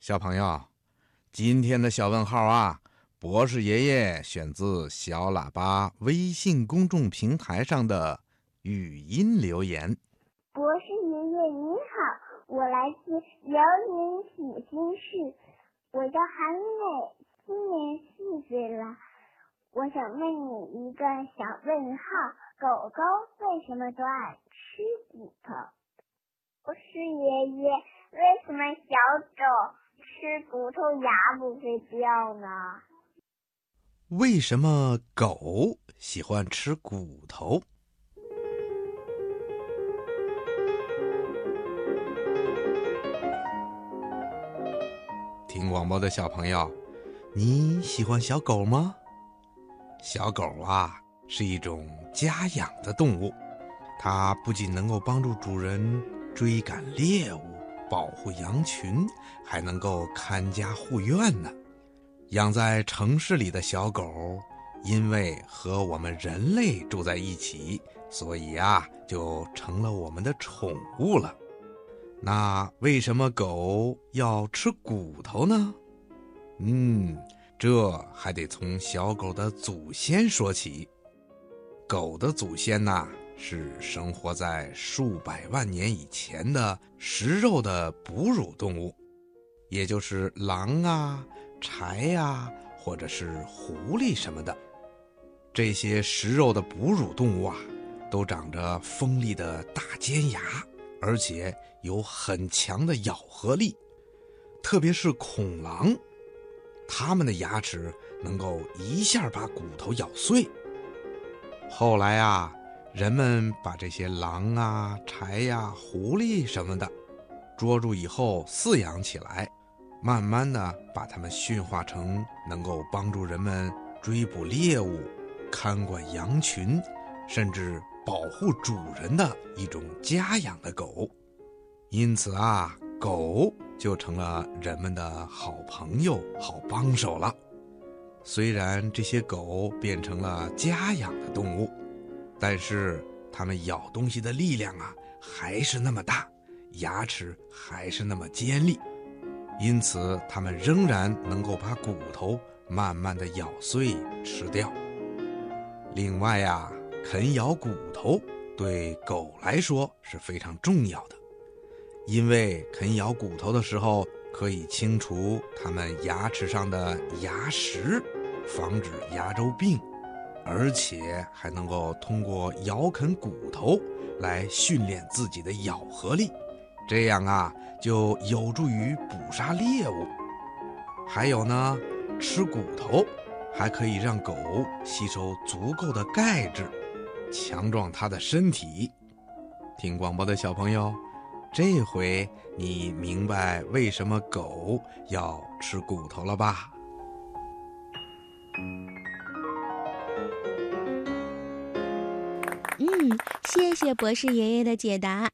小朋友，今天的小问号啊，博士爷爷选自小喇叭微信公众平台上的语音留言。博士爷爷您好，我来自辽宁阜新市，我叫韩美，今年四岁了。我想问你一个小问号：狗狗为什么都爱吃骨头？博士爷爷，为什么小狗吃骨头牙不会掉呢？为什么狗喜欢吃骨头？听广播的小朋友，你喜欢小狗吗？小狗啊，是一种家养的动物，它不仅能够帮助主人追赶猎物、保护羊群，还能够看家护院呢。养在城市里的小狗，因为和我们人类住在一起，所以啊，就成了我们的宠物了。那为什么狗要吃骨头呢？嗯。这还得从小狗的祖先说起。狗的祖先呐，是生活在数百万年以前的食肉的哺乳动物，也就是狼啊、豺呀，或者是狐狸什么的。这些食肉的哺乳动物啊，都长着锋利的大尖牙，而且有很强的咬合力，特别是恐狼。它们的牙齿能够一下把骨头咬碎。后来啊，人们把这些狼啊、豺呀、狐狸什么的捉住以后饲养起来，慢慢的把它们驯化成能够帮助人们追捕猎物、看管羊群，甚至保护主人的一种家养的狗。因此啊。狗就成了人们的好朋友、好帮手了。虽然这些狗变成了家养的动物，但是它们咬东西的力量啊还是那么大，牙齿还是那么尖利，因此它们仍然能够把骨头慢慢的咬碎吃掉。另外呀，啃咬骨头对狗来说是非常重要的。因为啃咬骨头的时候，可以清除它们牙齿上的牙石，防止牙周病，而且还能够通过咬啃骨头来训练自己的咬合力，这样啊就有助于捕杀猎物。还有呢，吃骨头还可以让狗吸收足够的钙质，强壮它的身体。听广播的小朋友。这回你明白为什么狗要吃骨头了吧？嗯，谢谢博士爷爷的解答。